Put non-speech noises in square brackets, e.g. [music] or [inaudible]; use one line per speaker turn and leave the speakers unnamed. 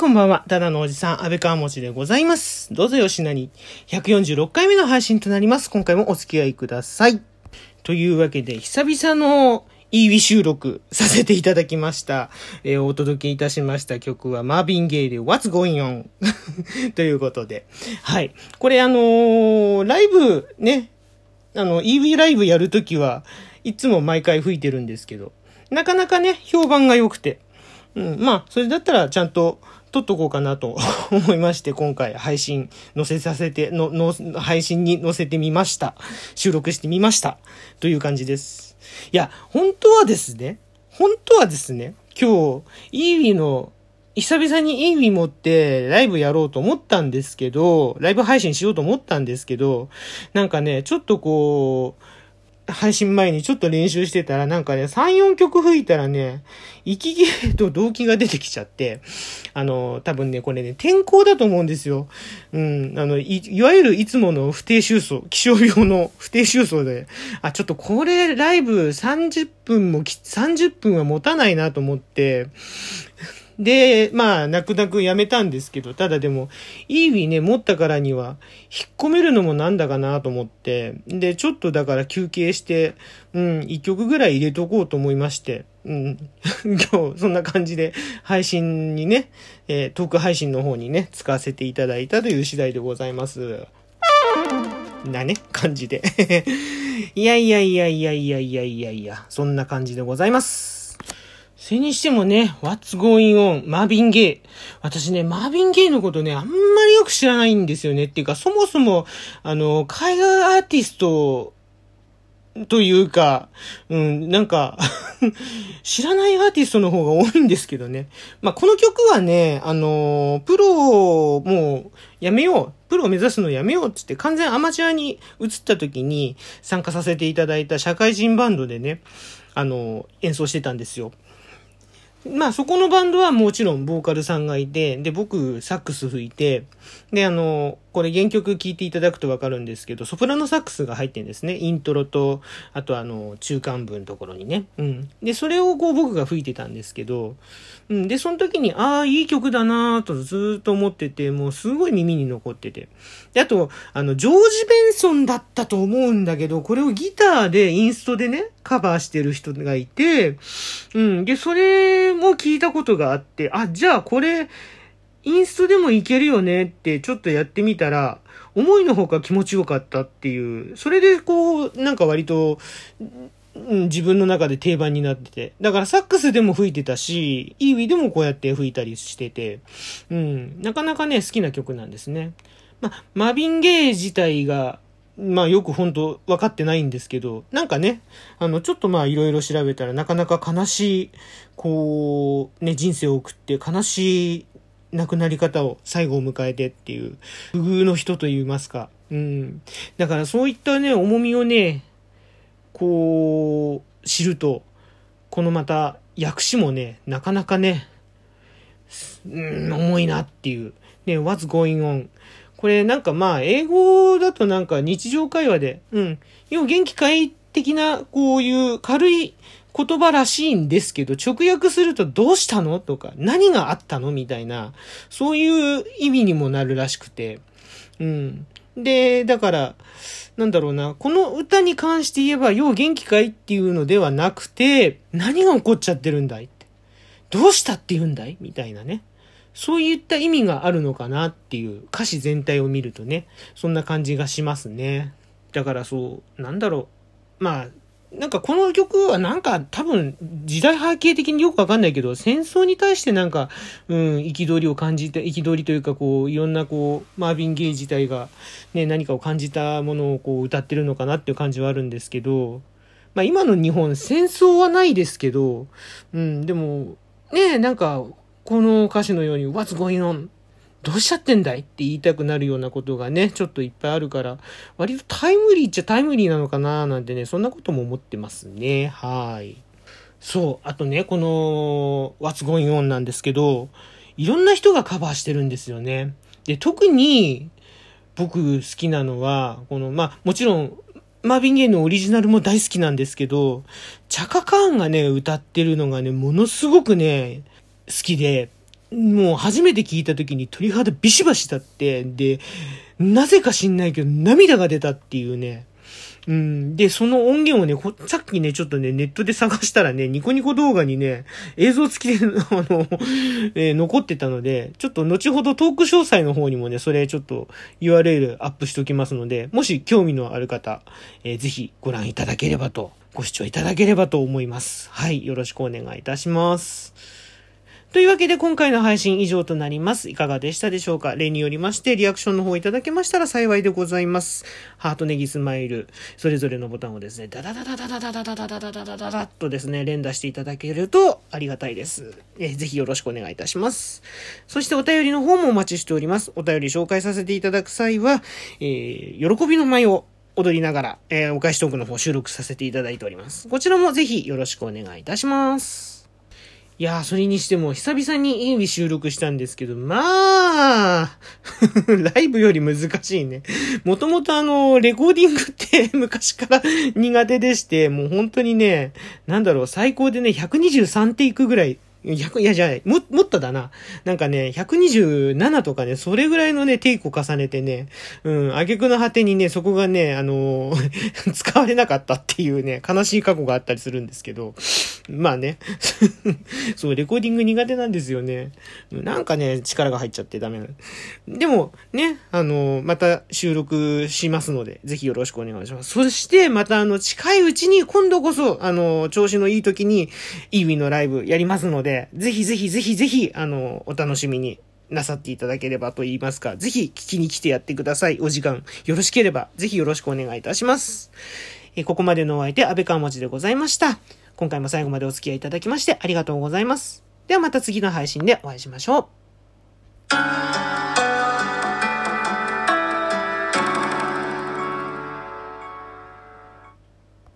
こんばんは。ただのおじさん、安倍川餅でございます。どうぞよしなに。146回目の配信となります。今回もお付き合いください。というわけで、久々の EV 収録 [laughs] させていただきました。えーお届けいたしました曲は、マービン・ゲイで What's Going On? [laughs] ということで。はい。これあのーライブね、あの、EV ライブやるときは、いつも毎回吹いてるんですけど、なかなかね、評判が良くて、うん、まあ、それだったらちゃんと撮っとこうかなと [laughs] 思いまして、今回配信載せさせて、の、の、配信に載せてみました。収録してみました。という感じです。いや、本当はですね、本当はですね、今日、イーウィの、久々にイーウィ持ってライブやろうと思ったんですけど、ライブ配信しようと思ったんですけど、なんかね、ちょっとこう、配信前にちょっと練習してたら、なんかね、3、4曲吹いたらね、息切れと動機が出てきちゃって、あの、多分ね、これね、天候だと思うんですよ。うん、あの、い、いわゆるいつもの不定収束、気象病の不定収束で、あ、ちょっとこれ、ライブ30分もき、30分は持たないなと思って、で、まあ、泣く泣くやめたんですけど、ただでも、イーウィね、持ったからには、引っ込めるのもなんだかなと思って、で、ちょっとだから休憩して、うん、一曲ぐらい入れとこうと思いまして、うん、[laughs] 今日、そんな感じで、配信にね、えートーク配信の方にね、使わせていただいたという次第でございます。なね、感じで。[laughs] いやいやいやいやいやいやいやいや、そんな感じでございます。それにしてもね、What's Going On? マービン・ゲイ。私ね、マービン・ゲイのことね、あんまりよく知らないんですよね。っていうか、そもそも、あの、海外アーティストというか、うん、なんか、[laughs] 知らないアーティストの方が多いんですけどね。まあ、この曲はね、あの、プロをもうやめよう。プロを目指すのやめようっつって完全アマチュアに移った時に参加させていただいた社会人バンドでね、あの、演奏してたんですよ。まあそこのバンドはもちろんボーカルさんがいて、で、僕サックス吹いて、で、あの、これ原曲聴いていただくとわかるんですけど、ソプラノサックスが入ってるんですね。イントロと、あとあの、中間部のところにね。うん。で、それをこう僕が吹いてたんですけど、うん。で、その時に、ああ、いい曲だなぁとずっと思ってて、もうすごい耳に残ってて。で、あと、あの、ジョージ・ベンソンだったと思うんだけど、これをギターで、インストでね、カバーしてる人がいて、うん。で、それも聞いたことがあって、あ、じゃあこれ、インストでもいけるよねってちょっとやってみたら、思いのほか気持ちよかったっていう、それでこう、なんか割と、自分の中で定番になってて。だからサックスでも吹いてたし、イーウィでもこうやって吹いたりしてて、うん、なかなかね、好きな曲なんですね。まあ、マビン・ゲイ自体が、まあよく本当分かってないんですけど、なんかね、あの、ちょっとまあいろいろ調べたらなかなか悲しい、こう、ね、人生を送って悲しい亡くなり方を最後を迎えてっていう、不遇の人と言いますか。うん。だからそういったね、重みをね、こう、知ると、このまた訳詞もね、なかなかね、うん、重いなっていう。ね、what's going on? これなんかまあ、英語だとなんか日常会話で、うん、要は元気かい的な、こういう軽い言葉らしいんですけど、直訳するとどうしたのとか、何があったのみたいな、そういう意味にもなるらしくて。うん。で、だから、なんだろうな、この歌に関して言えば、よう元気かいっていうのではなくて、何が起こっちゃってるんだいって。どうしたって言うんだい？みたいなね。そういった意味があるのかなっていう歌詞全体を見るとね、そんな感じがしますね。だからそう、なんだろう。まあ、なんかこの曲はなんか多分時代背景的によくわかんないけど、戦争に対してなんか、うん、憤りを感じて、憤りというかこう、いろんなこう、マービン・ゲイ自体がね、何かを感じたものをこう歌ってるのかなっていう感じはあるんですけど、まあ今の日本戦争はないですけど、うん、でも、ねなんか、この歌詞のように、What's going on? どうしちゃってんだいって言いたくなるようなことがね、ちょっといっぱいあるから、割とタイムリーっちゃタイムリーなのかななんてね、そんなことも思ってますね。はい。そう。あとね、この、What's Going On なんですけど、いろんな人がカバーしてるんですよね。で、特に、僕好きなのは、この、まあ、もちろん、マービン・ゲイのオリジナルも大好きなんですけど、チャカカーンがね、歌ってるのがね、ものすごくね、好きで、もう初めて聞いた時に鳥肌ビシバシだって、で、なぜか知んないけど涙が出たっていうね。うん。で、その音源をね、さっきね、ちょっとね、ネットで探したらね、ニコニコ動画にね、映像付きで、あの、えー、残ってたので、ちょっと後ほどトーク詳細の方にもね、それちょっと URL アップしておきますので、もし興味のある方、えー、ぜひご覧いただければと、ご視聴いただければと思います。はい、よろしくお願いいたします。というわけで今回の配信以上となります。いかがでしたでしょうか？例によりましてリアクションの方いただけましたら幸いでございます。ハートネギスマイル、それぞれのボタンをですね、ダダダダダダダダダダダダダダダダとですね、連打していただけるとありがたいです。えぜひよろしくお願いいたします。そしてお便りの方もお待ちしております。お便り紹介させていただく際は、えー、喜びの舞を踊りながら、えー、お返しトークの方収録させていただいております。こちらもぜひよろしくお願いいたします。いやー、それにしても久々にいい収録したんですけど、まあ、[laughs] ライブより難しいね。もともとあの、レコーディングって昔から苦手でして、もう本当にね、なんだろう、最高でね、123テイクぐらい100、いやじゃない、も、もっとだな。なんかね、127とかね、それぐらいのね、テイクを重ねてね、うん、挙句の果てにね、そこがね、あのー、[laughs] 使われなかったっていうね、悲しい過去があったりするんですけど、まあね、[laughs] そう、レコーディング苦手なんですよね。なんかね、力が入っちゃってダメな。でも、ね、あのー、また収録しますので、ぜひよろしくお願いします。そして、またあの、近いうちに今度こそ、あのー、調子のいい時に、イーウィのライブやりますので、で、ぜひぜひぜひぜひ、あの、お楽しみになさっていただければと言いますか、ぜひ聞きに来てやってください。お時間よろしければ、ぜひよろしくお願いいたします。えここまでのお相手、安倍川文字でございました。今回も最後までお付き合いいただきましてありがとうございます。ではまた次の配信でお会いしましょう。